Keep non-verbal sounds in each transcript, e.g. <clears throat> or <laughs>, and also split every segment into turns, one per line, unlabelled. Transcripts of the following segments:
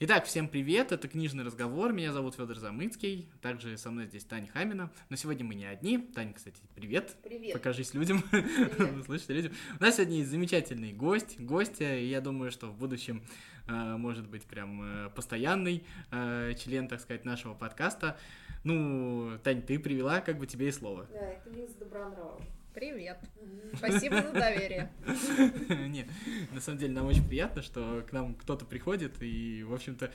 Итак, всем привет, это «Книжный разговор», меня зовут Федор Замыцкий, также со мной здесь Таня Хамина, но сегодня мы не одни. Таня, кстати, привет.
Привет.
Покажись людям, <laughs> слышите, людям. У нас сегодня есть замечательный гость, гостья, и я думаю, что в будущем э, может быть прям э, постоянный э, член, так сказать, нашего подкаста. Ну, Тань, ты привела, как бы тебе и слово.
Да, это Лиза Добронравова.
Привет. Спасибо за доверие. <laughs>
Нет, на самом деле нам очень приятно, что к нам кто-то приходит, и, в общем-то,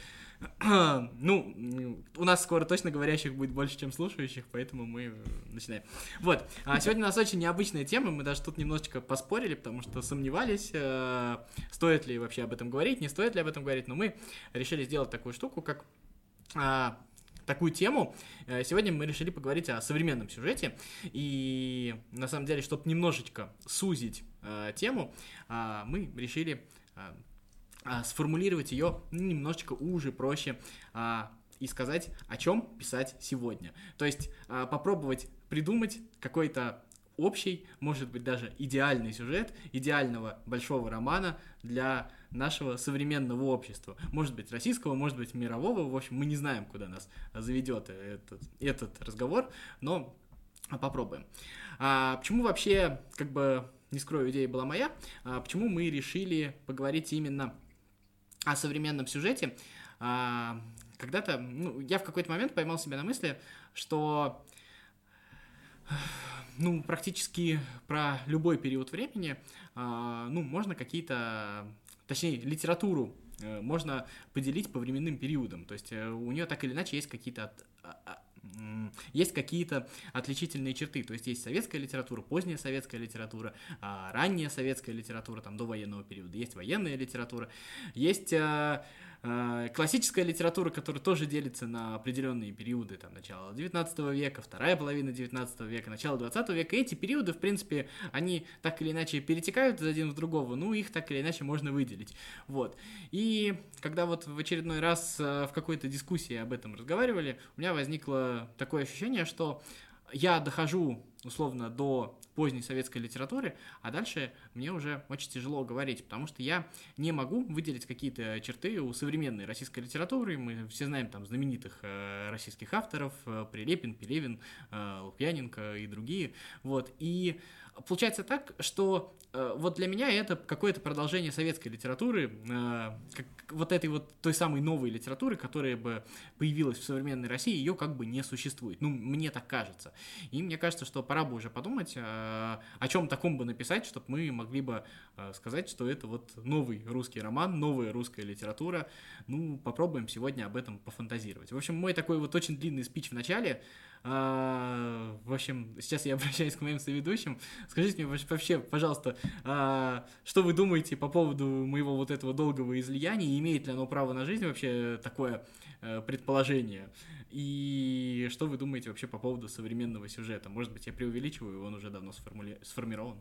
<clears throat> ну, у нас скоро точно говорящих будет больше, чем слушающих, поэтому мы начинаем. Вот, а сегодня у нас очень необычная тема, мы даже тут немножечко поспорили, потому что сомневались, э, стоит ли вообще об этом говорить, не стоит ли об этом говорить, но мы решили сделать такую штуку, как а, такую тему. Э, сегодня мы решили поговорить о современном сюжете. И на самом деле, чтобы немножечко сузить э, тему, э, мы решили э, э, сформулировать ее немножечко уже, проще э, и сказать, о чем писать сегодня. То есть э, попробовать придумать какой-то общий, может быть, даже идеальный сюжет идеального большого романа для нашего современного общества. Может быть, российского, может быть, мирового. В общем, мы не знаем, куда нас заведет этот, этот разговор, но попробуем. А, почему вообще, как бы, не скрою, идея была моя, а, почему мы решили поговорить именно о современном сюжете? А, когда-то, ну, я в какой-то момент поймал себя на мысли, что ну, практически про любой период времени, а, ну, можно какие-то точнее, литературу э, можно поделить по временным периодам. То есть э, у нее так или иначе есть какие-то от, а, а, есть какие-то отличительные черты. То есть есть советская литература, поздняя советская литература, а, ранняя советская литература, там, до военного периода, есть военная литература, есть Э, классическая литература, которая тоже делится на определенные периоды, там, начало 19 века, вторая половина 19 века, начало 20 века, эти периоды, в принципе, они так или иначе перетекают один в другого, ну, их так или иначе можно выделить, вот. И когда вот в очередной раз э, в какой-то дискуссии об этом разговаривали, у меня возникло такое ощущение, что я дохожу условно до поздней советской литературы, а дальше мне уже очень тяжело говорить, потому что я не могу выделить какие-то черты у современной российской литературы. Мы все знаем там знаменитых э, российских авторов, э, Прилепин, Пелевин, э, Лукьяненко и другие. Вот. И получается так, что вот для меня это какое-то продолжение советской литературы, как, вот этой вот той самой новой литературы, которая бы появилась в современной России, ее как бы не существует. Ну, мне так кажется. И мне кажется, что пора бы уже подумать, э, о чем таком бы написать, чтобы мы могли бы э, сказать, что это вот новый русский роман, новая русская литература. Ну, попробуем сегодня об этом пофантазировать. В общем, мой такой вот очень длинный спич в начале. Э, в общем, сейчас я <laughs> обращаюсь к моим соведущим. Скажите мне вообще, пожалуйста, что вы думаете по поводу моего вот этого долгого излияния? Имеет ли оно право на жизнь вообще такое предположение? И что вы думаете вообще по поводу современного сюжета? Может быть, я преувеличиваю, он уже давно сформули... сформирован?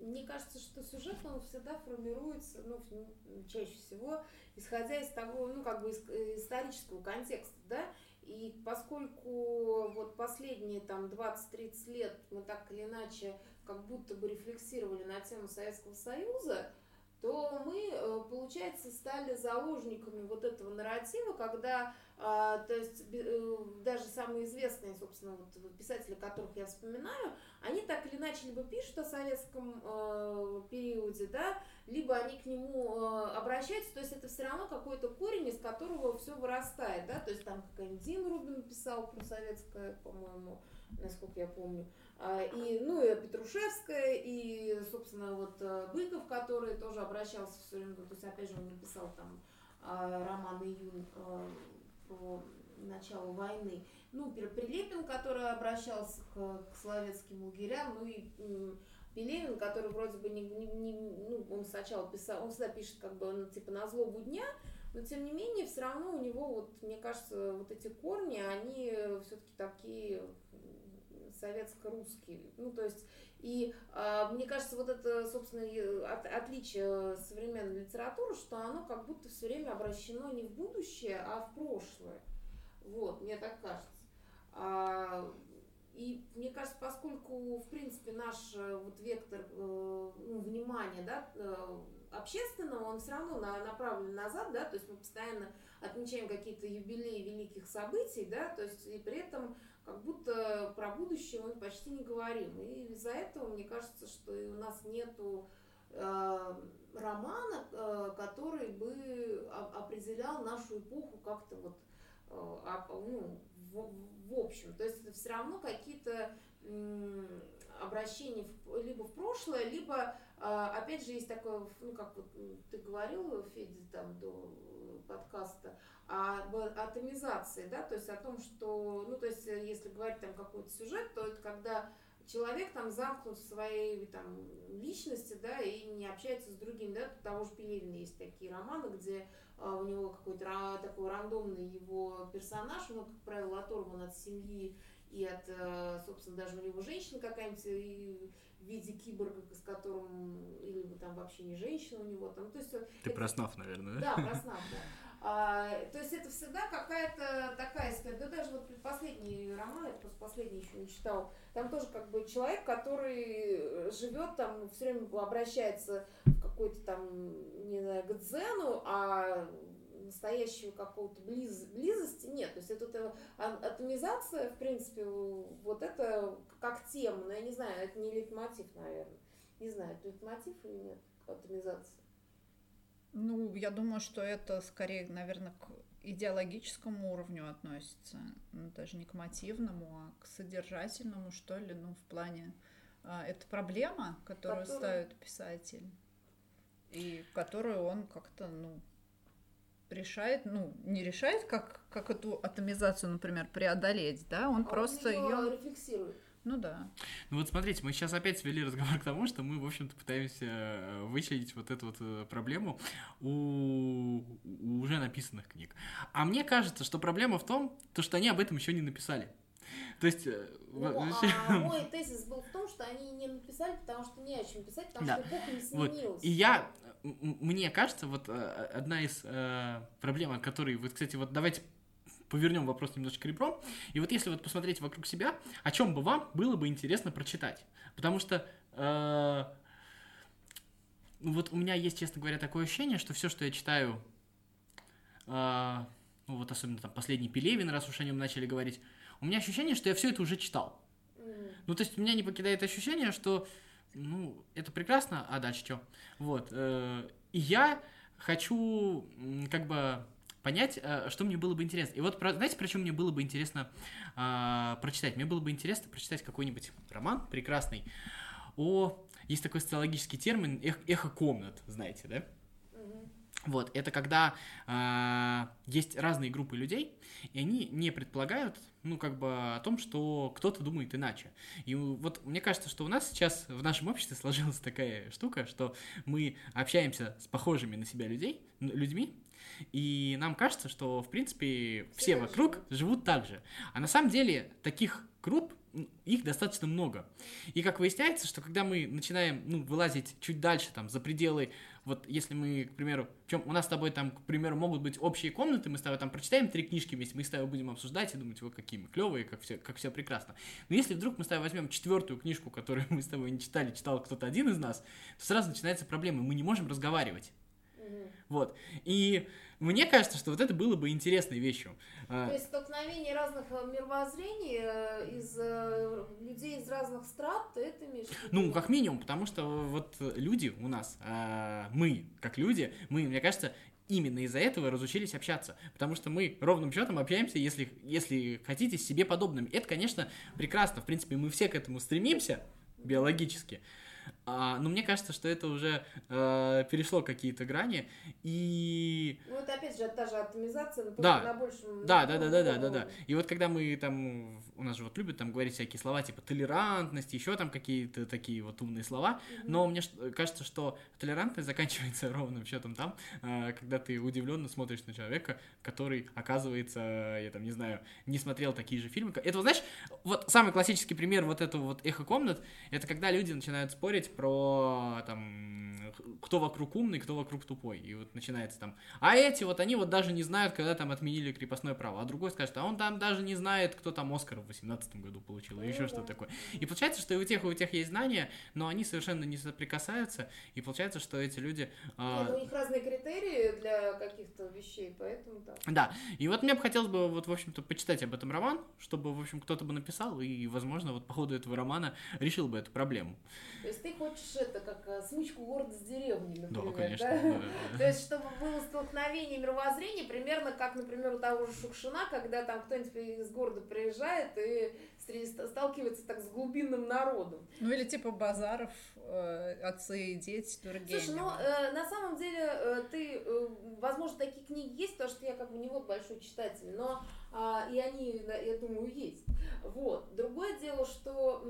Мне кажется, что сюжет, он всегда формируется, ну, чаще всего, исходя из того, ну, как бы из э, исторического контекста, да, и поскольку вот последние там 20-30 лет мы так или иначе как будто бы рефлексировали на тему Советского Союза, то мы, э, получается, стали заложниками вот этого нарратива, когда, а, то есть, э, даже самые известные, собственно, вот писатели, которых я вспоминаю, они так или иначе либо пишут о советском э, периоде, да, либо они к нему обращаются, то есть это все равно какой-то корень, из которого все вырастает, да, то есть там какая-нибудь Дин Рубин писал про советское, по-моему, насколько я помню, и, ну, и Петрушевская, и, собственно, вот э, Быков, который тоже обращался все время, то есть, опять же, он написал там а, роман «Июнь» э, про начало войны. Ну, Прилепин, который обращался к, к словецким лагерям, ну и Пелевин, который вроде бы не, не, не, ну, он сначала писал, он всегда пишет как бы ну, типа на злобу дня, но тем не менее все равно у него вот, мне кажется, вот эти корни, они все-таки такие советско-русский. Ну, то есть, и э, мне кажется, вот это, собственно, от, отличие современной литературы, что оно как будто все время обращено не в будущее, а в прошлое. Вот, мне так кажется. А, и мне кажется, поскольку, в принципе, наш э, вот вектор э, ну, внимания, да, э, общественного, он все равно на, направлен назад, да, то есть мы постоянно отмечаем какие-то юбилеи великих событий, да, то есть и при этом как будто про будущее мы почти не говорим. И из-за этого мне кажется, что и у нас нету э, романа, э, который бы определял нашу эпоху как-то вот э, ну, в, в общем. То есть это все равно какие-то обращения в, либо в прошлое, либо а, опять же есть такое, ну как вот ты говорил, Федя, там до подкаста, об атомизации, да, то есть о том, что, ну то есть если говорить там какой-то сюжет, то это когда человек там замкнут в своей там личности, да, и не общается с другими, да, того же Пелевина есть такие романы, где а, у него какой-то такой рандомный его персонаж, он, как правило, оторван от семьи и от, э, собственно, даже у него женщина какая-нибудь в виде киборга, с которым, или там вообще не женщина у него, там, то есть... Ты
это, про снав, наверное,
да? Да, про <laughs> снав, да. А, то есть это всегда какая-то такая история. Да даже вот последний роман, я просто последний еще не читал, там тоже как бы человек, который живет там, все время обращается в какой-то там, не знаю, к дзену, а настоящего какого-то близ, близости нет. То есть это, это атомизация, в принципе, вот это как тема, но я не знаю, это не лейтмотив, наверное. Не знаю, это лейтмотив или нет, атомизация.
Ну, я думаю, что это скорее, наверное, к идеологическому уровню относится, ну, даже не к мотивному, а к содержательному, что ли, ну, в плане... А, это проблема, которую Который... ставит писатель, и которую он как-то, ну, решает, ну, не решает, как, как эту атомизацию, например, преодолеть, да, он а просто
ее...
ее
рефлексирует.
Ну да.
Ну вот смотрите, мы сейчас опять свели разговор к тому, что мы, в общем-то, пытаемся э, вычленить вот эту вот э, проблему у, у уже написанных книг. А мне кажется, что проблема в том, то, что они об этом еще не написали. То есть... Э,
ну, а <laughs> мой тезис был в том, что они не написали, потому что не о чем писать, потому да. что эпоха не сменилась.
Вот. И я, мне кажется, вот одна из э, проблем, которые, вот, кстати, вот давайте повернем вопрос немножечко ребром. И вот если вот посмотреть вокруг себя, о чем бы вам было бы интересно прочитать. Потому что э, ну вот у меня есть, честно говоря, такое ощущение, что все, что я читаю, э, ну вот особенно там последний Пелевин, раз уж о нем начали говорить, у меня ощущение, что я все это уже читал. Mm. Ну, то есть меня не покидает ощущение, что, ну, это прекрасно, а дальше что? Вот. Э, и я хочу, как бы, понять, э, что мне было бы интересно. И вот, знаете, про чем мне было бы интересно э, прочитать? Мне было бы интересно прочитать какой-нибудь роман прекрасный о... Есть такой социологический термин эх, эхо комнат, знаете, да? Вот, это когда э, есть разные группы людей, и они не предполагают, ну, как бы о том, что кто-то думает иначе. И вот мне кажется, что у нас сейчас в нашем обществе сложилась такая штука, что мы общаемся с похожими на себя людей, людьми, и нам кажется, что, в принципе, все вокруг живут так же. А на самом деле таких групп их достаточно много. И как выясняется, что когда мы начинаем ну, вылазить чуть дальше, там, за пределы, вот если мы, к примеру, чем у нас с тобой там, к примеру, могут быть общие комнаты, мы с тобой там прочитаем три книжки вместе, мы с тобой будем обсуждать и думать, вот какие мы клевые, как все, как все прекрасно. Но если вдруг мы с тобой возьмем четвертую книжку, которую <laughs> мы с тобой не читали, читал кто-то один из нас, то сразу начинается проблема, мы не можем разговаривать. Вот. И мне кажется, что вот это было бы интересной вещью.
А, То есть столкновение разных э, мировоззрений э, из э, людей из разных стран, ты это имеешь?
Ну, как минимум, потому что вот люди у нас, а, мы, как люди, мы, мне кажется, именно из-за этого разучились общаться. Потому что мы ровным счетом общаемся, если, если хотите, с себе подобными. Это, конечно, прекрасно. В принципе, мы все к этому стремимся биологически. А, но мне кажется, что это уже э, перешло какие-то грани. И...
Ну, это опять же та же атомизация, но
да.
на большем...
Да, да, да, да, да, да, да. И вот когда мы там, у нас же вот любят там говорить всякие слова типа толерантность, еще там какие-то такие вот умные слова, угу. но мне кажется, что толерантность заканчивается <laughs> ровным счетом там, э, когда ты удивленно смотришь на человека, который, оказывается, я там не знаю, не смотрел такие же фильмы. Это, знаешь, вот самый классический пример вот этого вот эхо комнат, это когда люди начинают спорить про там кто вокруг умный, кто вокруг тупой. И вот начинается там, а эти вот, они вот даже не знают, когда там отменили крепостное право. А другой скажет, а он там даже не знает, кто там Оскар в 18 году получил, или еще что-то такое. И получается, что и у тех, и у тех есть знания, но они совершенно не соприкасаются, и получается, что эти люди...
А... Ну, у них разные критерии для каких-то вещей, поэтому да.
Да, и вот мне бы хотелось бы, вот, в общем-то, почитать об этом роман, чтобы, в общем, кто-то бы написал, и, возможно, вот по ходу этого романа решил бы эту проблему.
То есть ты хочешь это, как э, смычку города с деревней, например,
да? конечно.
Да? Да. <laughs> То есть, чтобы было столкновение мировоззрения, примерно как, например, у того же Шукшина, когда там кто-нибудь из города приезжает и сталкивается так с глубинным народом.
Ну или типа базаров, э, отцы и дети Тургенева.
Слушай, ну э, на самом деле э, ты, э, возможно, такие книги есть, потому что я как бы не вот большой читатель, но э, и они, я думаю, есть. Вот. Другое дело, что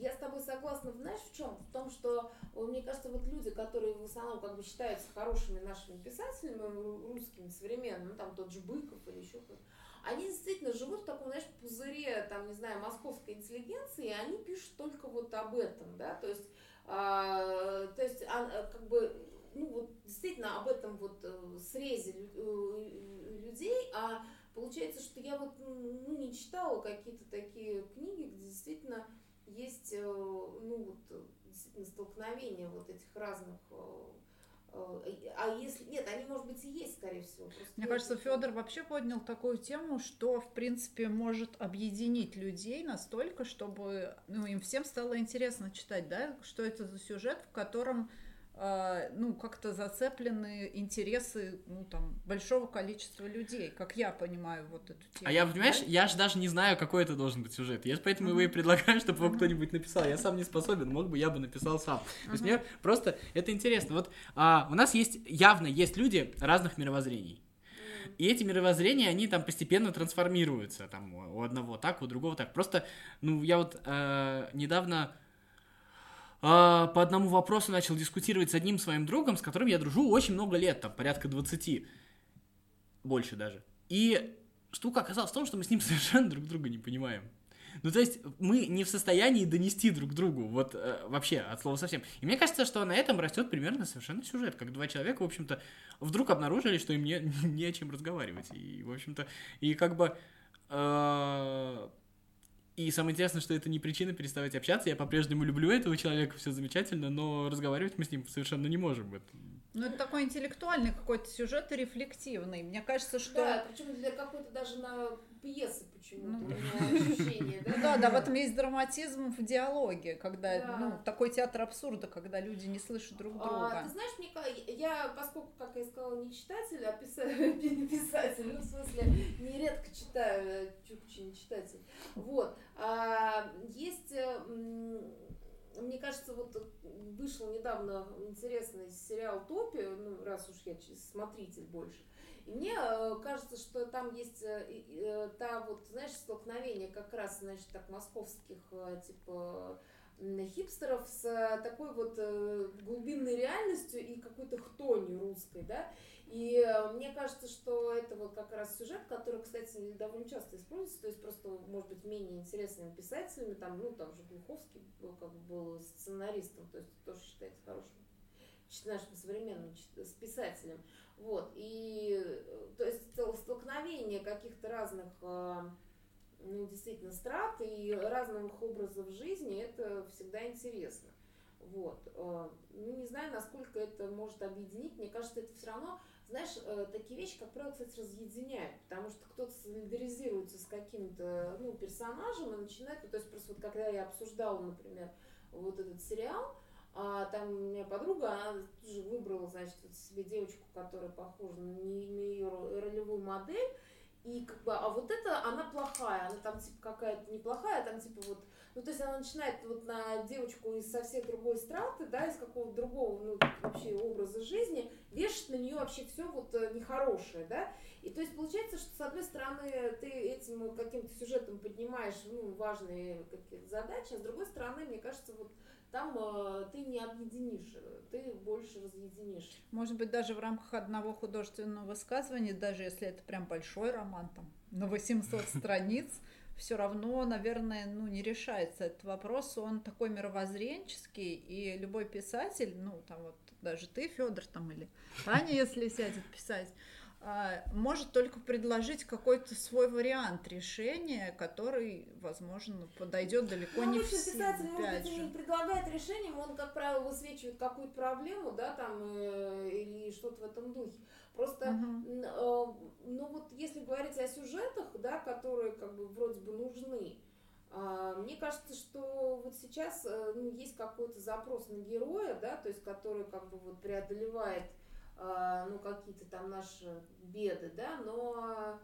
я с тобой согласна, знаешь, в чем? В том, что, мне кажется, вот люди, которые в основном как бы считаются хорошими нашими писателями, русскими, современными, ну, там тот же Быков или еще кто-то, они действительно живут в таком, знаешь, пузыре, там, не знаю, московской интеллигенции, и они пишут только вот об этом, да, то есть, а, то есть, а, как бы, ну, вот действительно об этом вот э, срезе э, людей, а получается, что я вот, ну, не читала какие-то такие книги, где действительно есть, э, ну, вот, действительно столкновение вот этих разных Э, а если нет, они, может быть, и есть, скорее всего.
Мне кажется, Федор вообще поднял такую тему, что, в принципе, может объединить людей настолько, чтобы ну, им всем стало интересно читать, да, что это за сюжет, в котором ну, как-то зацеплены интересы, ну, там, большого количества людей, как я понимаю вот эту тему.
А я, понимаешь, да? я же даже не знаю, какой это должен быть сюжет. Я поэтому mm-hmm. его и предлагаю, чтобы его кто-нибудь написал. Я сам не способен, мог бы, я бы написал сам. То есть мне просто это интересно. Вот а, у нас есть, явно есть люди разных мировоззрений. И эти мировоззрения, они там постепенно трансформируются. Там у одного так, у другого так. Просто, ну, я вот э, недавно а, по одному вопросу начал дискутировать с одним своим другом, с которым я дружу очень много лет, там порядка 20, больше даже. И штука оказалась в том, что мы с ним <laughs> совершенно друг друга не понимаем. Ну, то есть мы не в состоянии донести друг другу, вот э, вообще, от слова совсем. И мне кажется, что на этом растет примерно совершенно сюжет, как два человека, в общем-то, вдруг обнаружили, что им не, <laughs> не о чем разговаривать. И, в общем-то, и как бы... Э, и самое интересное, что это не причина переставать общаться. Я по-прежнему люблю этого человека, все замечательно, но разговаривать мы с ним совершенно не можем. Это...
Ну, это такой интеллектуальный какой-то сюжет и рефлективный. Мне кажется, что...
Да, причем для какой-то даже на пьесы почему-то ну, ощущение, да?
Ну да, да, в этом есть драматизм в диалоге, когда, да. ну, такой театр абсурда, когда люди не слышат друг а, друга.
А, ты знаешь, мне, я, поскольку, как я сказала, не читатель, а писатель, <laughs> писатель, ну, в смысле, нередко читаю, чукчи не читатель, вот, а, есть мне кажется, вот вышел недавно интересный сериал Топи, ну, раз уж я смотритель больше. И мне э, кажется, что там есть э, э, та вот, знаешь, столкновение как раз, значит, так московских, типа, хипстеров с такой вот глубинной реальностью и какой-то хтонью русской, да. И мне кажется, что это вот как раз сюжет, который, кстати, довольно часто используется, то есть просто, может быть, менее интересными писателями, там, ну, там же Глуховский был, как бы был сценаристом, то есть тоже считается хорошим нашим современным с писателем. Вот, и то есть столкновение каких-то разных ну, действительно страт и разных образов жизни, это всегда интересно. Вот. Ну, не знаю, насколько это может объединить. Мне кажется, это все равно знаешь, э, такие вещи, как правило, кстати, разъединяют, потому что кто-то солидаризируется с каким-то ну, персонажем и начинает, ну, то есть просто вот когда я обсуждала, например, вот этот сериал, а там у меня подруга, она тоже выбрала, значит, вот себе девочку, которая похожа на, на ее ролевую модель, и как бы, а вот это она плохая, она там типа какая-то неплохая, там типа вот ну, то есть она начинает вот на девочку из совсем другой страты, да, из какого-то другого, ну, вообще образа жизни, вешать на нее вообще все вот э, нехорошее, да. И то есть получается, что с одной стороны ты этим каким-то сюжетом поднимаешь, ну, важные какие-то задачи, а с другой стороны, мне кажется, вот там э, ты не объединишь, ты больше разъединишь.
Может быть, даже в рамках одного художественного высказывания, даже если это прям большой роман, там, на 800 <laughs> страниц, все равно, наверное, ну, не решается этот вопрос. Он такой мировоззренческий, и любой писатель, ну, там вот даже ты, Федор, там, или Таня, если сядет писать, может только предложить какой-то свой вариант решения, который, возможно, подойдет далеко
ну,
не всем.
писатель, может быть, не предлагает решение, он, как правило, высвечивает какую-то проблему, да, там, э, или что-то в этом духе. Просто, э, ну вот если говорить о сюжетах, да, которые как бы вроде бы нужны, а, мне кажется, что вот сейчас э, ну, есть какой-то запрос на героя, да, то есть который как бы вот преодолевает а, ну какие-то там наши беды, да, но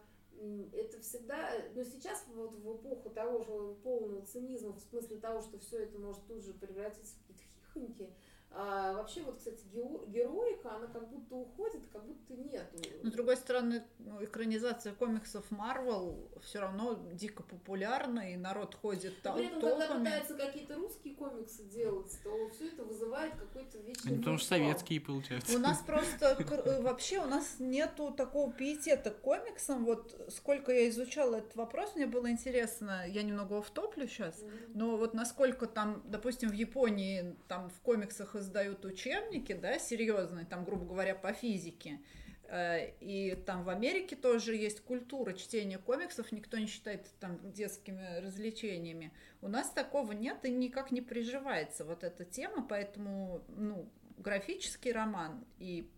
это всегда, но сейчас вот в эпоху того же полного цинизма, в смысле того, что все это может тут же превратиться в какие-то хихоньки, а, вообще вот, кстати, героика, она как будто уходит, как будто нету.
Но, с другой стороны, ну, экранизация комиксов Марвел все равно дико популярна, и народ ходит тол-
при этом, когда пытаются какие-то русские комиксы делать, то все это вызывает какой-то вечный
Они потому что советские, получается.
У нас <laughs> просто э, вообще у нас нету такого пиетета к комиксам. Вот сколько я изучала этот вопрос, мне было интересно. Я немного втоплю сейчас. Но вот насколько там, допустим, в Японии там в комиксах издают учебники, да, серьезные, там, грубо говоря, по физике. Э, И там в Америке тоже есть культура чтения комиксов, никто не считает там детскими развлечениями. У нас такого нет и никак не приживается вот эта тема, поэтому, ну, графический роман, и,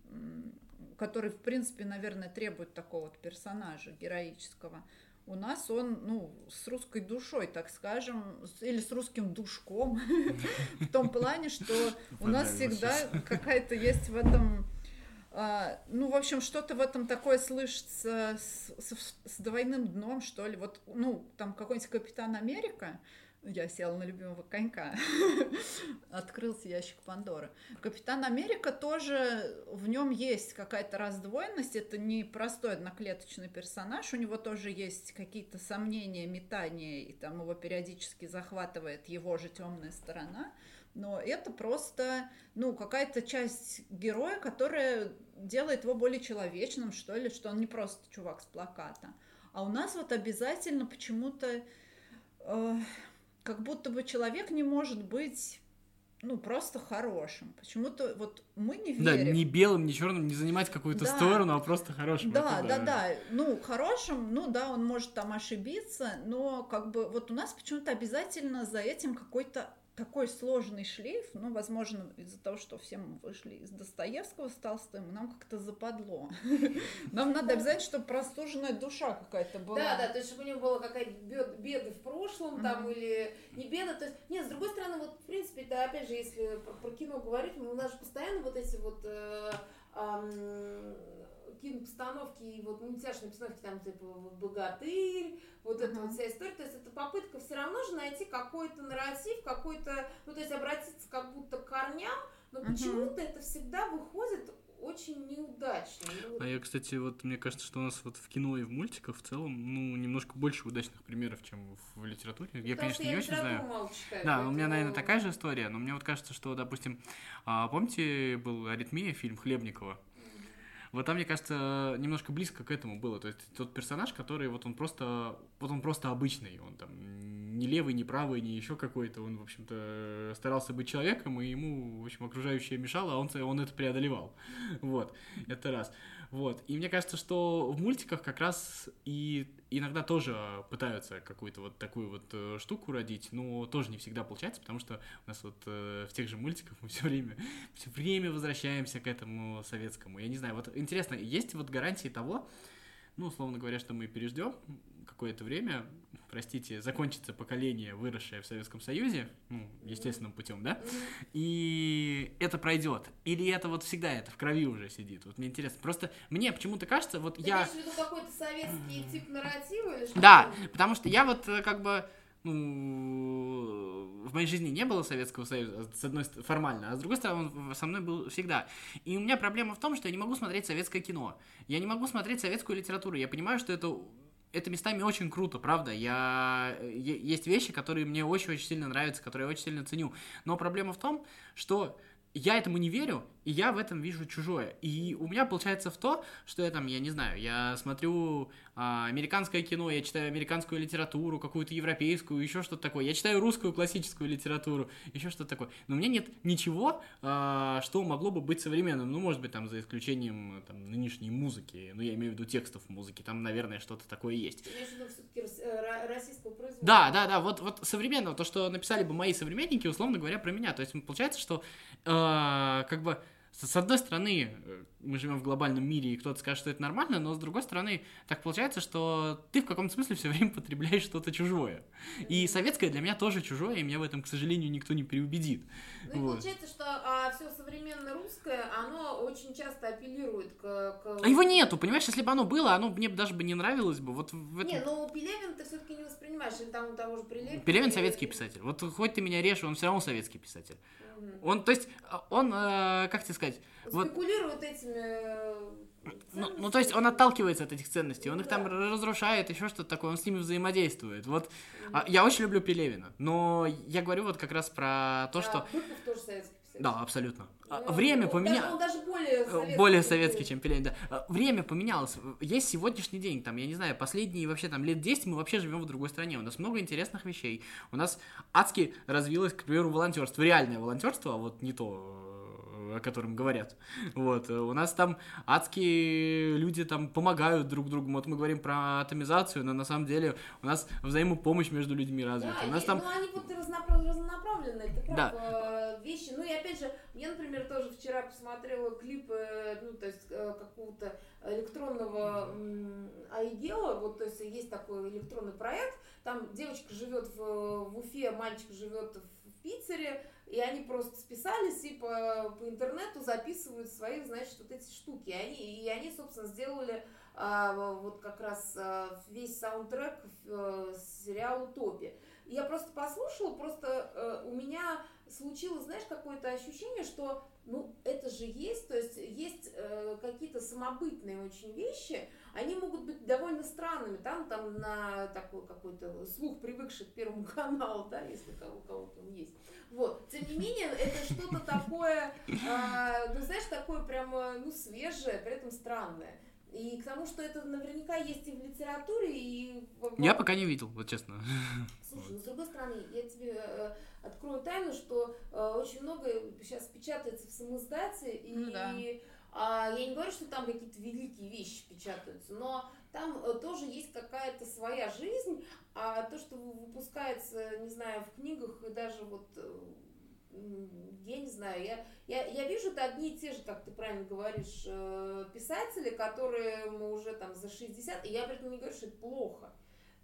который, в принципе, наверное, требует такого вот персонажа героического, у нас он, ну, с русской душой, так скажем, или с русским душком, <laughs> в том плане, что <laughs> у нас всегда какая-то есть в этом а, ну, в общем, что-то в этом такое слышится с двойным дном, что ли. Вот, ну, там какой-нибудь Капитан Америка, я села на любимого конька, <laughs> открылся ящик Пандоры. Капитан Америка тоже, в нем есть какая-то раздвоенность, это не простой одноклеточный персонаж, у него тоже есть какие-то сомнения, метания, и там его периодически захватывает его же темная сторона. Но это просто, ну, какая-то часть героя, которая делает его более человечным, что ли, что он не просто чувак с плаката. А у нас вот обязательно почему-то, э, как будто бы человек не может быть, ну, просто хорошим. Почему-то вот мы не верим.
Да, ни белым, ни черным не занимать какую-то
Да.
сторону, а просто хорошим.
Да,
Это
да, да. Ну, хорошим, ну да, он может там ошибиться, но как бы вот у нас почему-то обязательно за этим какой-то такой сложный шлейф, ну, возможно, из-за того, что все мы вышли из Достоевского с Толстым, нам как-то западло. <laughs> Нам надо обязательно, чтобы простуженная душа какая-то была.
Да, да, то есть чтобы у него была какая-то бед- беда в прошлом, там, или не беда, то есть, нет, с другой стороны, вот, в принципе, да, опять же, если про, кино говорить, у нас же постоянно вот эти вот э, кинопостановки и вот мультяшные постановки, там, типа, «Богатырь», вот эта
Мгм.
вот вся история, то есть это попытка все равно же найти какой-то нарратив, какой-то, ну, то есть обратиться как будто к корням, но
Мгм.
почему-то это всегда выходит очень неудачно. Ну,
А я, кстати, вот мне кажется, что у нас вот в кино и в мультиках в целом, ну, немножко больше удачных примеров, чем в литературе. Я,
потому
конечно,
что
не очень знаю.
мало читаю,
Да, у меня, наверное, такая же история, но мне вот кажется, что, допустим, а, помните, был «Аритмия», фильм Хлебникова? Вот там, мне кажется, немножко близко к этому было. То есть тот персонаж, который вот он просто, вот он просто обычный, он там не левый, не правый, не еще какой-то, он, в общем-то, старался быть человеком, и ему, в общем, окружающее мешало, а он, он это преодолевал. <laughs> Вот, это раз. Вот, и мне кажется, что в мультиках как раз и иногда тоже пытаются какую-то вот такую вот э, штуку родить, но тоже не всегда получается, потому что у нас вот э, в тех же мультиках мы все время, все время возвращаемся к этому советскому. Я не знаю, вот интересно, есть вот гарантии того, ну, условно говоря, что мы переждем какое-то время, простите, закончится поколение, выросшее в Советском Союзе, ну, естественным путем, да, и это пройдет. Или это вот всегда это в крови уже сидит. Вот мне интересно. Просто мне почему-то кажется, вот
Ты
я...
имеешь в виду какой-то советский тип нарратива или что?
Да, потому что я вот э, как бы ну, в моей жизни не было Советского Союза, с одной стороны, формально, а с другой стороны, он со мной был всегда. И у меня проблема в том, что я не могу смотреть советское кино. Я не могу смотреть советскую литературу. Я понимаю, что это это местами очень круто, правда. Я... Есть вещи, которые мне очень-очень сильно нравятся, которые я очень сильно ценю. Но проблема в том, что я этому не верю, и я в этом вижу чужое. И у меня получается в то, что я там, я не знаю, я смотрю а, американское кино, я читаю американскую литературу, какую-то европейскую, еще что-то такое. Я читаю русскую классическую литературу, еще что-то такое. Но у меня нет ничего, а, что могло бы быть современным. Ну, может быть, там, за исключением там, нынешней музыки. Ну, я имею в виду текстов музыки. Там, наверное, что-то такое есть.
Э?
Да, да, да, вот, вот современного, то, что написали бы мои современники, условно говоря, про меня. То есть получается, что э, как бы с одной стороны, э, мы живем в глобальном мире, и кто-то скажет, что это нормально, но с другой стороны, так получается, что ты в каком-то смысле все время потребляешь что-то чужое. И советское для меня тоже чужое, и меня в этом, к сожалению, никто не переубедит.
Ну и
Вот.
получается, что все современное русское, оно очень часто апеллирует к... к...
А его нету, понимаешь, если бы оно было, оно мне даже бы не нравилось бы. Вот в этом...
Не, ну Пелевин ты все-таки не воспринимаешь, или там у того же.
Пелевин
или-
советский писатель. Вот хоть ты меня режь, он все равно советский писатель. Он, то есть, он, э, как тебе сказать, вот
Спекулирует этими... э,
Ну, ну, то есть он отталкивается от этих ценностей, он
Ну
их там
да.
разрушает, еще что-то такое, он с ними взаимодействует. Вот а, я очень люблю Пелевина, но я говорю вот как раз про то,
А,
что...
Быков тоже советский писатель.
Да, абсолютно. А, Время поменялось.
даже- даже более советский.
Более советский, чем Пелевин, да. А, Время поменялось. Есть сегодняшний день, там, я не знаю, последние вообще там лет 10 мы вообще живем в другой стране. У нас много интересных вещей. У нас адски развилось, к примеру, волонтерство. Реальное волонтерство, а вот не то, о котором говорят. Вот. э, У нас там адские люди там помогают друг другу. Вот мы говорим про атомизацию, но на самом деле у нас взаимопомощь между людьми развита.
Да,
у нас
и-
там...
ну они вот разноправ- разнонаправленные, ты прав,
Да.
э, вещи. Ну и опять же, я, например, тоже вчера посмотрела клип, э, ну то есть какого-то электронного м, айгела, вот то есть есть такой электронный проект, там девочка живет в, в Уфе, мальчик живет в, в Питере, и они просто списались и по, по интернету записывают свои, значит, вот эти штуки. И они, и они собственно, сделали а, вот как раз а, весь саундтрек э, сериалу Тоби. И Я просто послушала, просто э, у меня случилось, знаешь, какое-то ощущение, что, ну, это же есть, то есть есть э, какие-то самобытные очень вещи, они могут быть довольно странными, там, там на такой какой-то слух, привыкший к Первому <laughs> каналу, да, если у кого- у кого-то он есть. Вот, тем не менее, это что-то такое, а, ну, знаешь, такое прямо, ну, свежее, при этом странное. И к тому, что это наверняка есть и в литературе, и в...
Я пока не видел, вот честно.
Слушай, ну с другой стороны, я тебе э, открою тайну, что э, очень много сейчас печатается в самоиздате, и
Ну да.
а, я не говорю, что там какие-то великие вещи печатаются, но там э, тоже есть какая-то своя жизнь, а то, что вы- выпускается, не знаю, в книгах и даже вот э, я не знаю, я, я, я вижу это одни и те же, как ты правильно говоришь, э, писатели, которые мы уже там за 60, и я при этом не говорю, что это плохо,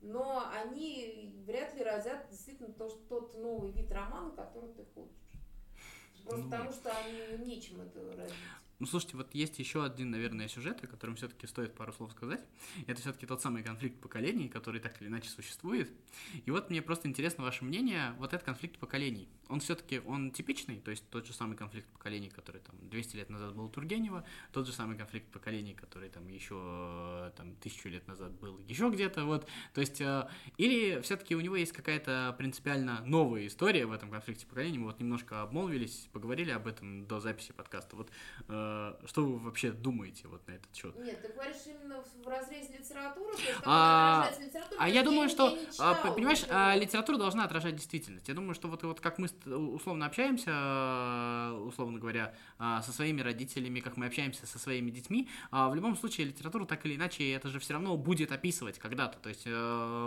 но они вряд ли родят действительно то, что- тот новый вид романа, который ты хочешь. Просто
Ну.
потому, что они нечем это родить.
Ну, слушайте, вот есть еще один, наверное, сюжет, о котором все-таки стоит пару слов сказать. Это все-таки тот самый конфликт поколений, который так или иначе существует. И вот мне просто интересно ваше мнение, вот этот конфликт поколений. Он все-таки, он типичный, то есть тот же самый конфликт поколений, который там 200 лет назад был у Тургенева, тот же самый конфликт поколений, который там еще э, там тысячу лет назад был еще где-то, вот. То есть, э, или все-таки у него есть какая-то принципиально новая история в этом конфликте поколений. Мы вот немножко обмолвились, поговорили об этом до записи подкаста. Вот э, что вы вообще думаете вот на этот счет?
Нет, ты говоришь именно в разрезе литературы, то есть
А,
литература,
А я думаю, что, а,
читала
п- понимаешь, а, литература должна отражать действительность. Я думаю, что вот, вот как мы с- условно общаемся, а, условно говоря, а, со своими родителями, как мы общаемся со своими детьми, а, в любом случае литература так или иначе это же все равно будет описывать когда-то. То есть э,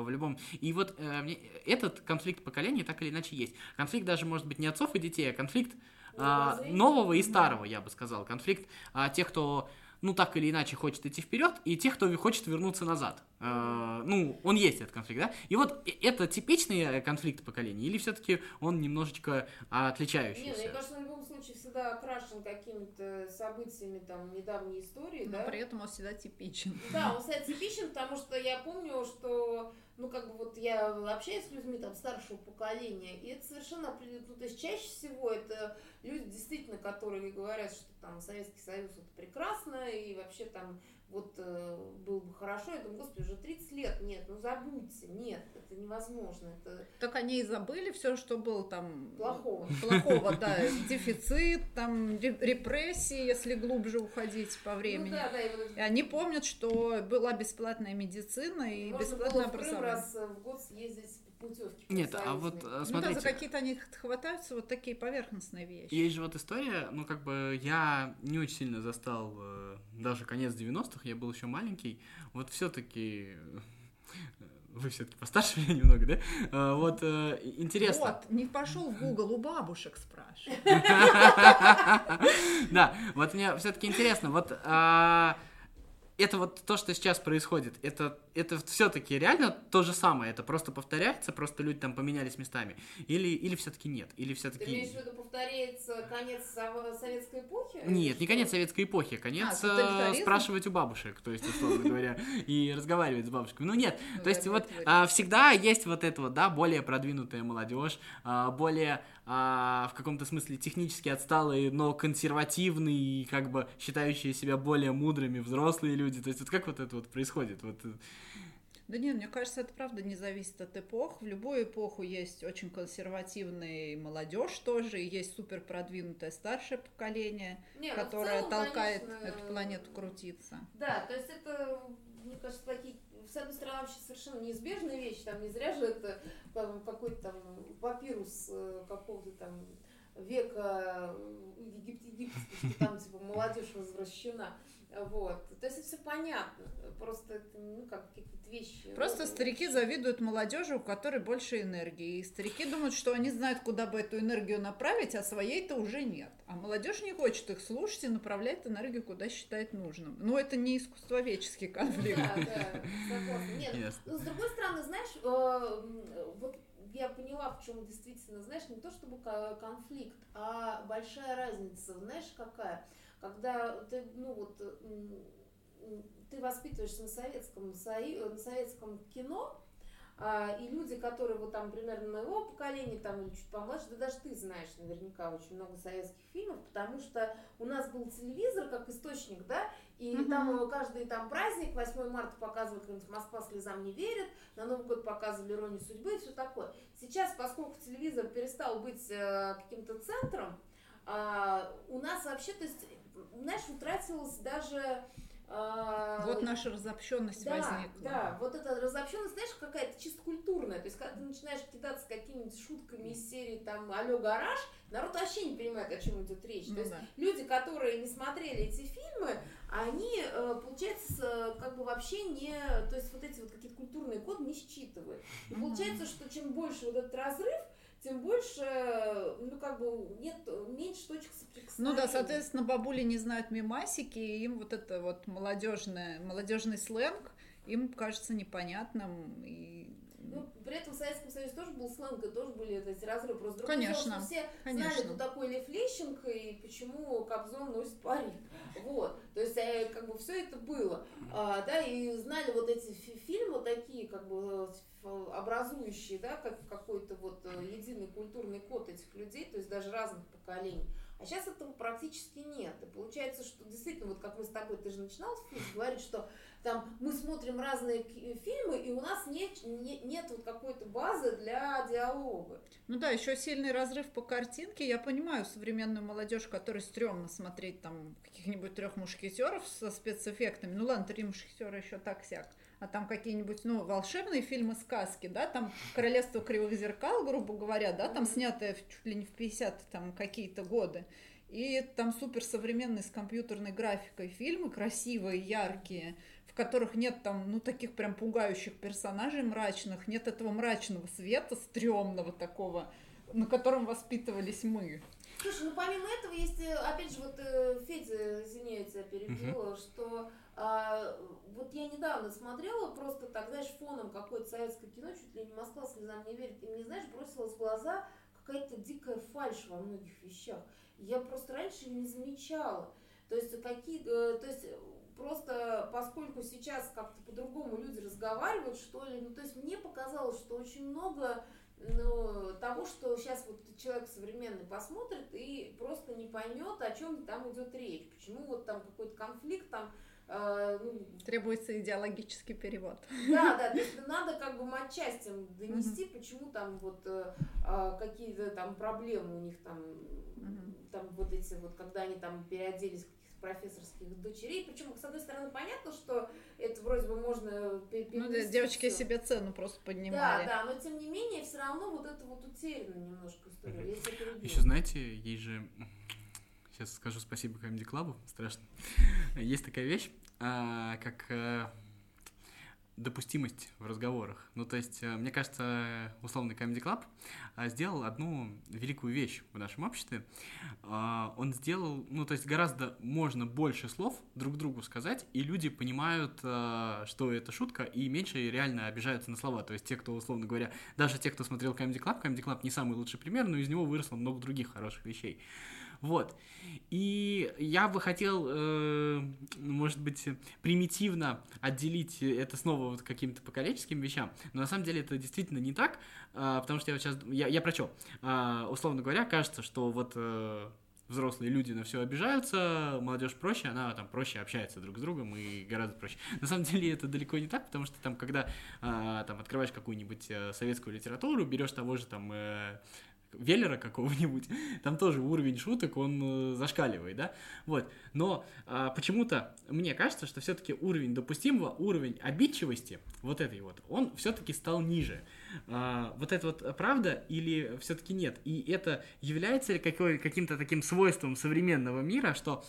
в любом... И вот э, этот конфликт поколений так или иначе есть. Конфликт даже может быть не отцов и детей, а конфликт а, нового и старого, я бы сказал. Конфликт а, тех, кто ну так или иначе хочет идти вперед, и тех, кто хочет вернуться назад. Э, ну, он есть этот конфликт, да? И вот это типичный э, конфликт поколений, или все-таки он немножечко а,
Не,
отличающийся?
мне кажется, он в любом случае всегда окрашен какими-то событиями там недавней истории,
Но
да?
при этом он всегда типичен.
Да, он, кстати, типичен, потому что я помню, что, ну, как бы вот я общаюсь с людьми там старшего поколения, и это совершенно, ну, то есть чаще всего это люди действительно, которые говорят, что там Советский Союз это прекрасно, и вообще там вот э, было бы хорошо, я думаю, господи, уже уже 30 лет нет, ну забудьте, нет, это невозможно. Это...
Так они и забыли все, что было там
плохого.
Плохого, да, <laughs> дефицит, там репрессии, если глубже уходить по времени. Ну, да, да, и, вот... и они помнят, что была бесплатная медицина и
Можно
бесплатное
было в Крым раз в год съездить путевки.
Нет, а вот смотрите. Ну да,
за какие-то они хватаются вот такие поверхностные вещи.
Есть же вот история, ну как бы я не очень сильно застал э, даже конец 90-х, я был еще маленький. Вот все-таки э, вы все-таки постарше <laughs> меня немного, да? А, вот э, интересно.
Вот, не пошел в Google, у бабушек спрашивай. <laughs>
Да, вот мне все-таки интересно, вот а, это вот то, что сейчас происходит, это, это все-таки реально то же самое, это просто повторяется, просто люди там поменялись местами, или, или все-таки нет, или все-таки...
Ты имеешь в виду, повторяется конец советской эпохи?
Нет, не конец советской эпохи, конец а, спрашивать у бабушек, то есть, условно говоря, <laughs> и разговаривать с бабушками. Ну нет, ну то есть вот а, всегда есть вот это вот, да, более продвинутая молодежь, а, более а, в каком-то смысле технически отсталые, но консервативные и как бы считающие себя более мудрыми взрослые люди. То есть вот как вот это вот происходит? Вот... Э,
да нет, мне кажется, это правда не зависит от эпох. В любую эпоху есть очень консервативная молодежь тоже, и есть супер продвинутое старшее поколение, не, ну, которое целом, толкает конечно, эту планету крутиться.
Да, то есть это, мне кажется, такие с одной стороны, вообще совершенно неизбежная вещь, там не зря же это какой-то там папирус э, какого-то там века Египет, египетский, что там типа молодежь возвращена. Вот. То есть это все понятно. Просто это, ну, как какие-то вещи.
Просто старики завидуют молодежи, у которой больше энергии. И старики думают, что они знают, куда бы эту энергию направить, а своей-то уже нет. А молодежь не хочет их слушать и направляет энергию, куда считает нужным. Но это не искусствоведческий конфликт.
Да, да, согласна. Нет, но с другой стороны, знаешь, э, вот я поняла, в чем действительно, знаешь, не то чтобы конфликт, а большая разница. Знаешь, какая? Когда ты, ну вот, ты воспитываешься на советском, на советском кино, а, и люди, которые вот там примерно моего поколения, там или чуть помладше, да даже ты знаешь наверняка очень много советских фильмов, потому что у нас был телевизор как источник, да, и mm-hmm. там каждый там праздник, 8 марта показывали какой-нибудь «Москва слезам не верит», на Новый год показывали «Иронию судьбы» и все такое. Сейчас, поскольку телевизор перестал быть э, каким-то центром, э, у нас вообще, то есть знаешь, утратилась даже...
Э, вот наша разобщенность
да,
возникла.
Да, вот эта разобщенность, знаешь, какая-то чисто культурная. То есть, когда ты начинаешь кидаться какими-нибудь шутками из серии там алло гараж, народ вообще не понимает, о чем идет речь. Ну, То есть да. люди, которые не смотрели эти фильмы, они, э, получается, как бы вообще не, то есть вот эти вот какие-то культурные коды не считывают. И получается, что чем больше вот этот разрыв, тем больше, ну, как бы, нет, меньше точек соприкосновения.
Ну да, соответственно, бабули не знают мимасики, и им вот это вот молодежное, молодежный сленг, им кажется непонятным, и
ну, при этом в Советском Союзе тоже был сленг, и тоже были эти разрывы. Просто
другое конечно, дело,
что все
конечно.
знали, кто такой Лев Лещенко и почему Кобзон носит парик. Вот. То есть, э, как бы все это было. А, да, и знали вот эти фильмы такие, как бы образующие, да, как какой-то вот э, единый культурный код этих людей, то есть даже разных поколений. А сейчас этого практически нет. И получается, что действительно, вот как мы с тобой, ты же начинал говорить, что там мы смотрим разные фильмы, и у нас нет, нет, нет вот какой-то базы для диалога.
Ну да, еще сильный разрыв по картинке. Я понимаю современную молодежь, которой стрёмно смотреть там каких-нибудь трех мушкетеров со спецэффектами. Ну ладно, три мушкетера еще так сяк а там какие-нибудь, ну, волшебные фильмы, сказки, да, там «Королевство кривых зеркал», грубо говоря, да, там снятое чуть ли не в 50 там какие-то годы, и там суперсовременные с компьютерной графикой фильмы, красивые, яркие, в которых нет там, ну, таких прям пугающих персонажей мрачных, нет этого мрачного света, стрёмного такого, на котором воспитывались мы.
Слушай, ну помимо этого есть, э, опять же, вот э, Федя, извини, я перебила, угу. что а, вот я недавно смотрела просто так, знаешь, фоном какое-то советское кино, чуть ли не Москва слезам не верит, и мне, знаешь, бросилась в глаза какая-то дикая фальшь во многих вещах. Я просто раньше не замечала. То есть какие, э, то есть просто поскольку сейчас как-то по-другому люди разговаривают, что ли, ну то есть мне показалось, что очень много ну, того, что сейчас вот человек современный посмотрит и просто не поймет, о чем там идет речь, почему вот там какой-то конфликт там э, ну,
Требуется идеологический перевод.
Да, да, то есть надо как бы матчастям донести, почему там вот э, а, какие-то там проблемы у них там, там вот эти вот, когда они там переоделись в профессорских дочерей. Причем, с одной стороны, понятно, что это вроде бы можно
Ну да, девочки
всё.
себе цену просто
Да,
поднимали.
да, но тем не менее, все равно вот это вот утеряно немножко история. Тебя перебила.
Еще знаете, есть же... Сейчас скажу спасибо Comedy Club, страшно. <laughs> Есть такая вещь, а, как э, допустимость в разговорах. Ну, то есть, э, мне кажется, условный Comedy Club а, сделал одну великую вещь в нашем обществе. А, Он сделал, ну, то есть, гораздо можно больше слов друг другу сказать, и люди понимают, э, что это шутка, и меньше реально обижаются на слова. То есть, те, кто, условно говоря, даже те, кто смотрел Comedy Club, Comedy Club не самый лучший пример, но из него выросло много других хороших вещей. Вот. И я бы хотел, э, может быть, примитивно отделить это снова вот каким-то поколенческим вещам, но на самом деле это действительно не так, а, потому что я вот сейчас, я, я про что? условно говоря, кажется, что вот э, взрослые люди на все обижаются, молодежь проще, она там проще общается друг с другом и гораздо проще. На самом деле это далеко не так, потому что там, когда там открываешь какую-нибудь э, советскую литературу, берешь того же там э, Веллера какого-нибудь, <laughs> там тоже уровень шуток, он э, зашкаливает, да, вот, но а, почему-то мне кажется, что все-таки уровень допустимого, уровень обидчивости, вот этой вот, он все-таки стал ниже. А, вот это вот правда или все-таки нет? И это является ли какой, каким-то таким свойством современного мира, что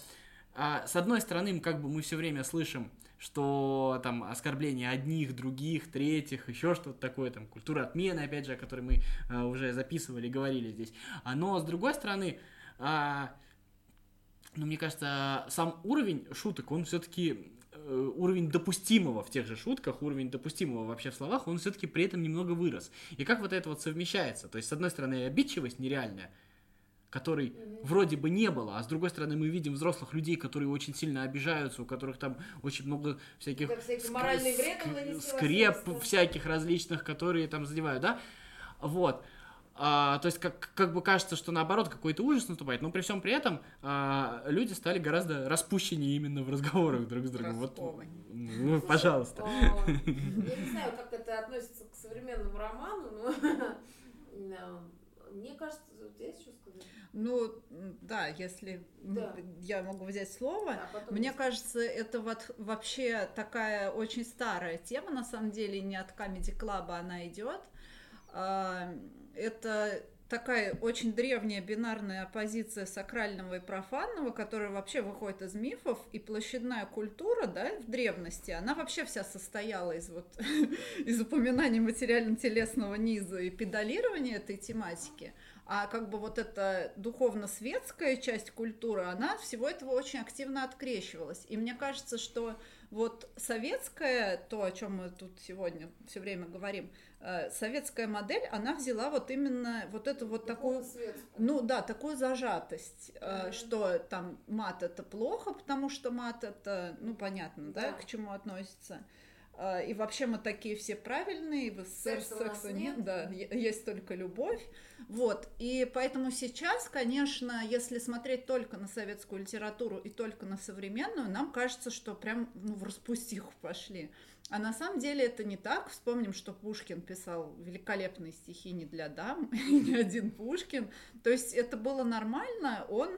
а, с одной стороны, как бы мы все время слышим, что там оскорбления одних, других, третьих, еще что-то такое, там культура отмены, опять же, о которой мы а, уже записывали, говорили здесь. А, но с другой стороны, а, ну, мне кажется, сам уровень шуток, он все-таки уровень допустимого в тех же шутках, уровень допустимого вообще в словах, он все-таки при этом немного вырос. И как вот это вот совмещается? То есть, с одной стороны, обидчивость нереальная, которой вроде бы не было, а с другой стороны мы видим взрослых людей, которые очень сильно обижаются, у которых там очень много всяких
Да, всякий
ск-
вред
ск- скреп всяких различных, которые там задевают, да? Вот. А, то есть как, как бы кажется, что наоборот какой-то ужас наступает, но при всем при этом а, люди стали гораздо распущеннее именно в разговорах друг с другом. Вот, ну,
Слушай,
пожалуйста.
Я не знаю, как это относится к современному роману, но да, <laughs> мне кажется, тебя есть что сказать?
Ну, да, если
Да.
я могу взять слово.
А потом
Мне
есть-
кажется, это вот вообще такая очень старая тема, на самом деле, не от Comedy Club она идет. А, Это такая очень древняя бинарная оппозиция сакрального и профанного, которая вообще выходит из мифов, и площадная культура, да, в древности, она вообще вся состояла из вот <laughs> из упоминаний материально-телесного низа и педалирования этой тематики. А как бы вот эта духовно-светская часть культуры, она всего этого очень активно открещивалась. И мне кажется, что вот советская, то, о чем мы тут сегодня все время говорим, э, советская модель, она взяла вот именно вот эту вот такую ну да, такую зажатость,
Мгм.
что там мат это плохо, потому что мат это, ну понятно, да,
Да.
к чему относится. Э, И вообще мы такие все правильные, в СССР
Секса
секса нет,
нет.
да, есть только любовь. Вот, и поэтому сейчас, конечно, если смотреть только на советскую литературу и только на современную, нам кажется, что прям ну, в распустиху пошли. А на самом деле это не так. Вспомним, что Пушкин писал великолепные стихи не для дам, <laughs> и не один Пушкин. То есть это было нормально, он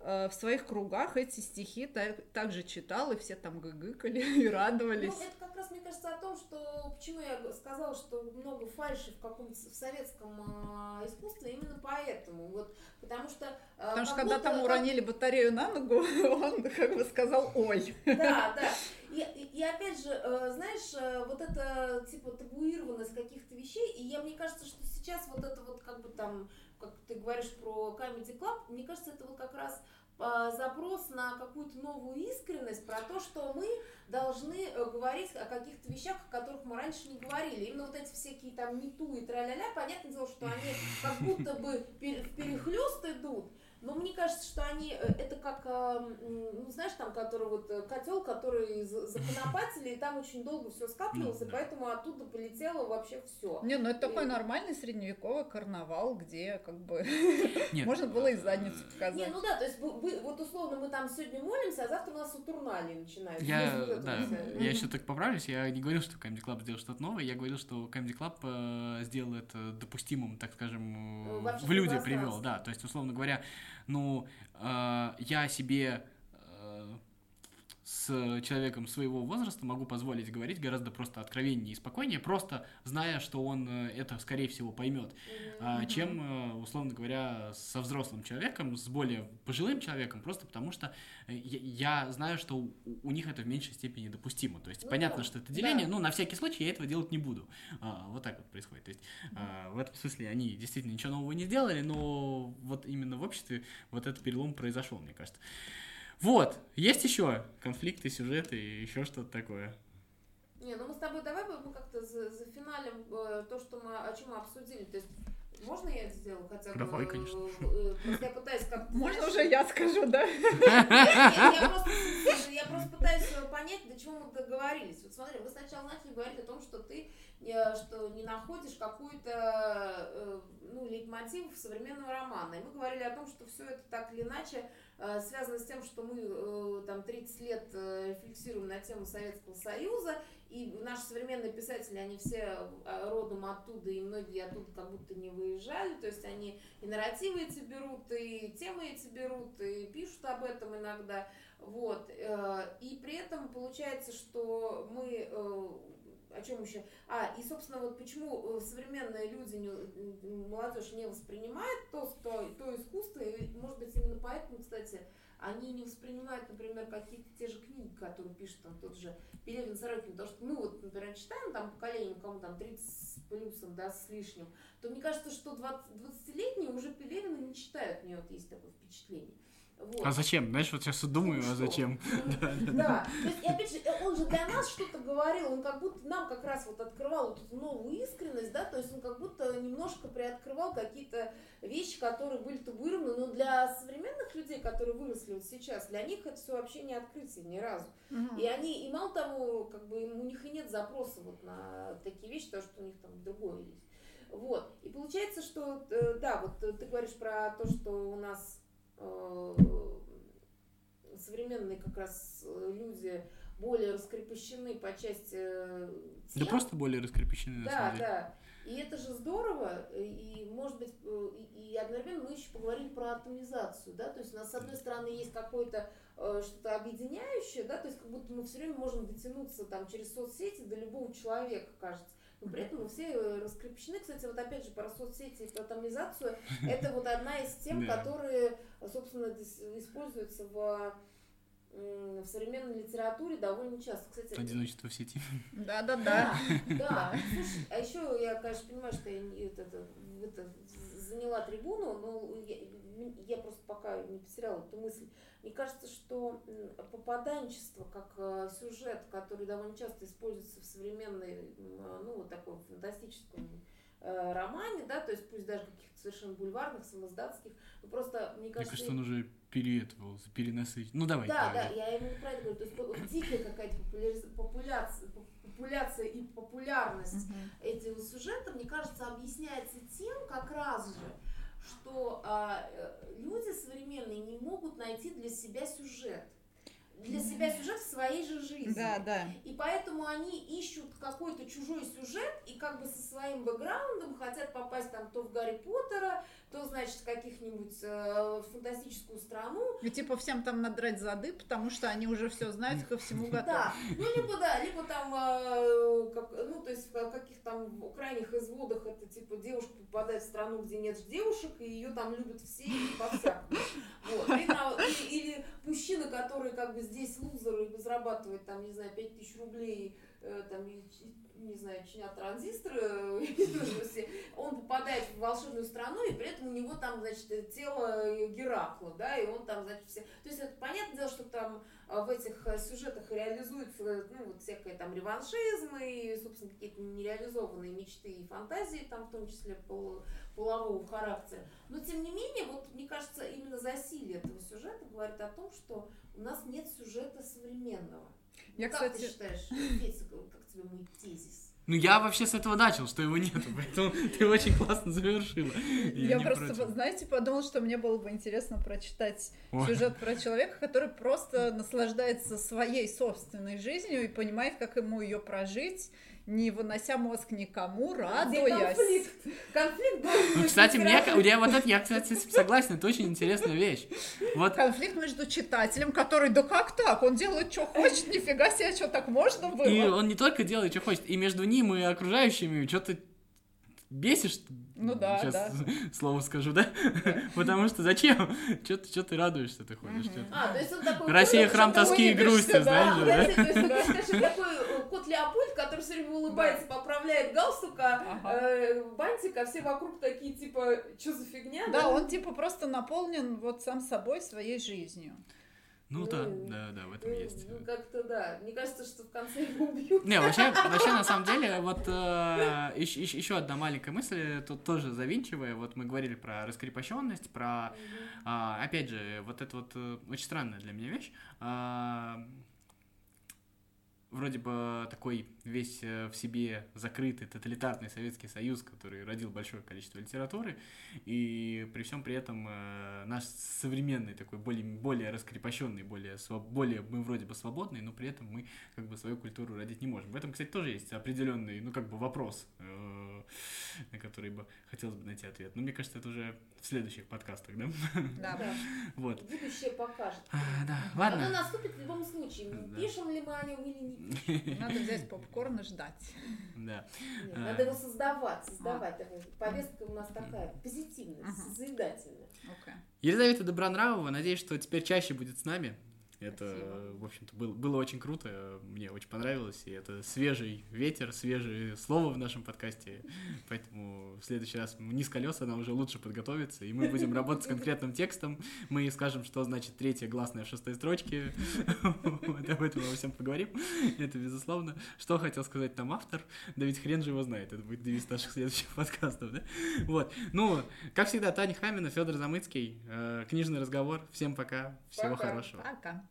в своих кругах эти стихи так, также читал, и все там гыгыкали <laughs> и радовались.
Ну, это как раз, мне кажется, о том, что почему я сказала, что много фальши в каком-то в советском а, искусстве, именно поэтому. Вот, потому что. а,
Потому что когда там уронили батарею на ногу, <laughs> он как бы сказал «Ой».
Да, да. И, и- и опять же, э, знаешь, э, вот это типа табуированность каких-то вещей, и я, мне кажется, что сейчас вот это вот как бы там, как ты говоришь про Comedy Club, мне кажется, это вот как раз а, запрос на какую-то новую искренность, про то, что мы должны э, говорить о каких-то вещах, о которых мы раньше не говорили. Именно вот эти всякие там мету и тра-ля-ля, понятное дело, что они как будто бы в перехлёст идут, Но мне кажется, что они, э, это как, э, ну, знаешь, там, который вот э, котел, который законопатили, и там очень долго все скапливалось, и поэтому оттуда полетело вообще все.
Не, ну это такой нормальный средневековый карнавал, где как бы <laughs> можно было и задницу показать. Не,
ну да, то есть вот условно мы там сегодня молимся, а завтра у нас Сатурналия начинается.
Я, да, я еще так поправлюсь, я не говорил, что Comedy Club сделал что-то новое, я говорил, что Comedy Club сделал это допустимым, так скажем, в люди привел, да, то есть, условно говоря, ну, э, я себе с человеком своего возраста могу позволить говорить гораздо просто откровеннее и спокойнее, просто зная, что он э, это, скорее всего, поймет, mm-hmm. чем, э, условно говоря, со взрослым человеком, с более пожилым человеком, просто потому что э, я, я знаю, что у, у них это в меньшей степени допустимо. То есть ну, понятно, что это деление, да. но на всякий случай я этого делать не буду. А, вот так вот происходит. То есть mm-hmm. в этом смысле они действительно ничего нового не сделали, но вот именно в обществе вот этот перелом произошел, мне кажется. Вот, есть еще конфликты, сюжеты и еще что-то такое.
Не, ну мы с тобой давай мы как-то за, за финалем э, то, что мы, о чем мы обсудили. То есть можно я это сделаю хотя бы?
Давай, конечно.
Э, просто я пытаюсь как-то... <laughs>
Можно уже я скажу, да?
Я просто пытаюсь понять, до чего мы договорились. Вот смотри, вы сначала начали говорить о том, что ты э, что не находишь какой-то ну, лейтмотив современного романа. И мы говорили о том, что все это так или иначе Э, связано с тем, что мы э, там 30 лет э, рефлексируем на тему Советского Союза, и наши современные писатели, они все родом оттуда, и многие оттуда как будто не выезжали, то есть они и нарративы эти берут, и темы эти берут, и пишут об этом иногда, вот, и при этом получается, что мы о чем еще? А, и, собственно, вот почему современные люди, не, молодежь не воспринимает то, то, то искусство, и, может быть, именно поэтому, кстати, они не воспринимают, например, какие-то те же книги, которые пишет там тот же Пелевин Сорокин, потому что мы вот, например, читаем там поколение, кому там 30 с плюсом, да, с лишним, то мне кажется, что 20, 20-летние уже Пелевина не читают, у меня вот есть такое впечатление.
Вот. А зачем? Знаешь, вот сейчас думаю, ну, а зачем? <laughs>
Да, то есть, и опять же, он же для нас что-то говорил, он как будто нам как раз вот открывал вот эту новую искренность, да, то есть он как будто немножко приоткрывал какие-то вещи, которые были табуированы, но для современных людей, которые выросли вот сейчас, для них это все вообще не открытие ни разу. И они, и мало того, как бы у них и нет запроса вот на такие вещи, потому что у них там другое есть. Вот. И получается, что, э, да, вот ты говоришь про то, что у нас современные как раз э, люди более раскрепощены по части э,
тем. Да просто более раскрепощены,
да, на самом деле. Да, И это же здорово, и, может быть, и, и одновременно мы еще поговорили про атомизацию, да, то есть у нас, с одной стороны, есть какое-то что-то объединяющее, да, то есть как будто мы все время можем дотянуться там через соцсети до любого человека, кажется. Но при этом мы все э, раскрепощены. Кстати, вот опять же про соцсети и про атомизацию. <laughs> Это вот одна из тем, которые, собственно, используются в в современной литературе довольно часто. Кстати,
Одиночество в сети.
Да, да, да.
Да. Слушай, а еще я, конечно, понимаю, что я это, это, это, заняла трибуну, но я, я просто пока не потеряла эту мысль. Мне кажется, что попаданчество как э, сюжет, который довольно часто используется в современной, ну, вот такой фантастическом э, романе, да, то есть пусть даже каких-то совершенно бульварных, самоздатских, но просто, мне кажется...
Мне кажется, он уже переэтовал, перенасытил. Ну, давай.
Да, давай. да, я про это говорю. То есть вот, дикая какая-то популяция, популяция и популярность uh-huh. этого сюжета, мне кажется, объясняется тем, как раз же, что а, э, люди современные не могут найти для себя сюжет для себя сюжет в своей же жизни.
Да, да.
И поэтому они ищут какой-то чужой сюжет и как бы со своим бэкграундом хотят попасть там то в Гарри Поттера, то, значит, каких-нибудь э, фантастическую страну.
И типа всем там надрать зады, потому что они уже все знают, ко всему готовы.
Да, ну либо да, либо там, э, как, ну то есть в каких там крайних изводах это типа девушка попадает в страну, где нет девушек, и ее там любят все и по-всякому. Вот. Или, или мужчина, который как бы здесь лузер и зарабатывает там, не знаю, 5000 рублей там, не знаю, чинят транзисторы, <laughs> он попадает в волшебную страну, и при этом у него там, значит, тело Геракла, да, и он там, значит, все... То есть это понятное дело, что там в этих э, сюжетах реализуется, ну, вот всякое там реваншизм и, собственно, какие-то нереализованные мечты и фантазии, там в том числе пол, полового характера. Но, тем не менее, вот, мне кажется, именно засилие этого сюжета говорит о том, что у нас нет сюжета современного. Я, ну, как кстати... ты считаешь, как тебе мой тезис?
Ну, я вообще с этого начал, что его нету, <laughs> поэтому ты очень классно завершила.
Я, я просто, против. знаете, подумал, что мне было бы интересно прочитать Ой. сюжет про человека, который просто наслаждается своей собственной жизнью и понимает, как ему ее прожить, не вынося мозг никому, радуясь.
конфликт? Конфликт <laughs>
ну, кстати, мне, я вот это, я, кстати, согласен, это очень интересная вещь. Вот.
Конфликт между читателем, который, да как так, он делает, что хочет, нифига себе, что так можно было.
И он не только делает, что хочет, и между ним и окружающими что-то бесишь.
Ну да, Сейчас да. <laughs>
слово скажу, да? <laughs> Потому что зачем? Че ты, чё ты радуешься, ты ходишь?
А, то есть он такой...
Россия храм тоски и грусти, знаешь
же, да? То есть, такой кот Леопольд, который все время улыбается, поправляет галстука, э, бантик, а все вокруг такие, типа, что за фигня?
Да, он типа просто наполнен вот сам собой своей жизнью.
Ну, ну да, да, да, в этом
ну,
есть.
Ну, как-то да. Мне кажется, что в конце его убьют.
Не, вообще, <laughs> вообще на самом деле, вот э, еще, еще одна маленькая мысль, тут тоже завинчивая, вот мы говорили про раскрепощенность, про, э, опять же, вот это вот э, очень странная для меня вещь. Э, вроде бы такой весь э, в себе закрытый тоталитарный Советский Союз, который родил большое количество литературы, и при всем при этом э, наш современный такой более, более раскрепощенный, более, более мы вроде бы свободный, но при этом мы как бы свою культуру родить не можем. В этом, кстати, тоже есть определенный, ну как бы вопрос, э, на который бы хотелось бы найти ответ. Но мне кажется, это уже в следующих подкастах, да?
Да.
Вот.
Будущее покажет.
А, да, ладно.
Оно наступит в любом случае. Пишем ли мы о нем или не пишем.
Надо <laughs> взять попкорн и ждать.
Да.
надо его создавать, создавать. Повестка у нас такая позитивная, созидательная.
Елизавета Добронравова, надеюсь, что теперь чаще будет с нами. Это, Спасибо. в общем-то, было, было очень круто, мне очень понравилось, и это свежий ветер, свежее слово в нашем подкасте, поэтому в следующий раз не с колес, она уже лучше подготовится, и мы будем работать с конкретным текстом, мы скажем, что значит третья гласная в шестой строчке, об этом мы всем поговорим, это безусловно. Что хотел сказать там автор, да ведь хрен же его знает, это будет девиз наших следующих подкастов, да? Вот, ну, как всегда, Таня Хамина, Федор Замыцкий, э, книжный разговор, всем пока, всего хорошего.
Пока.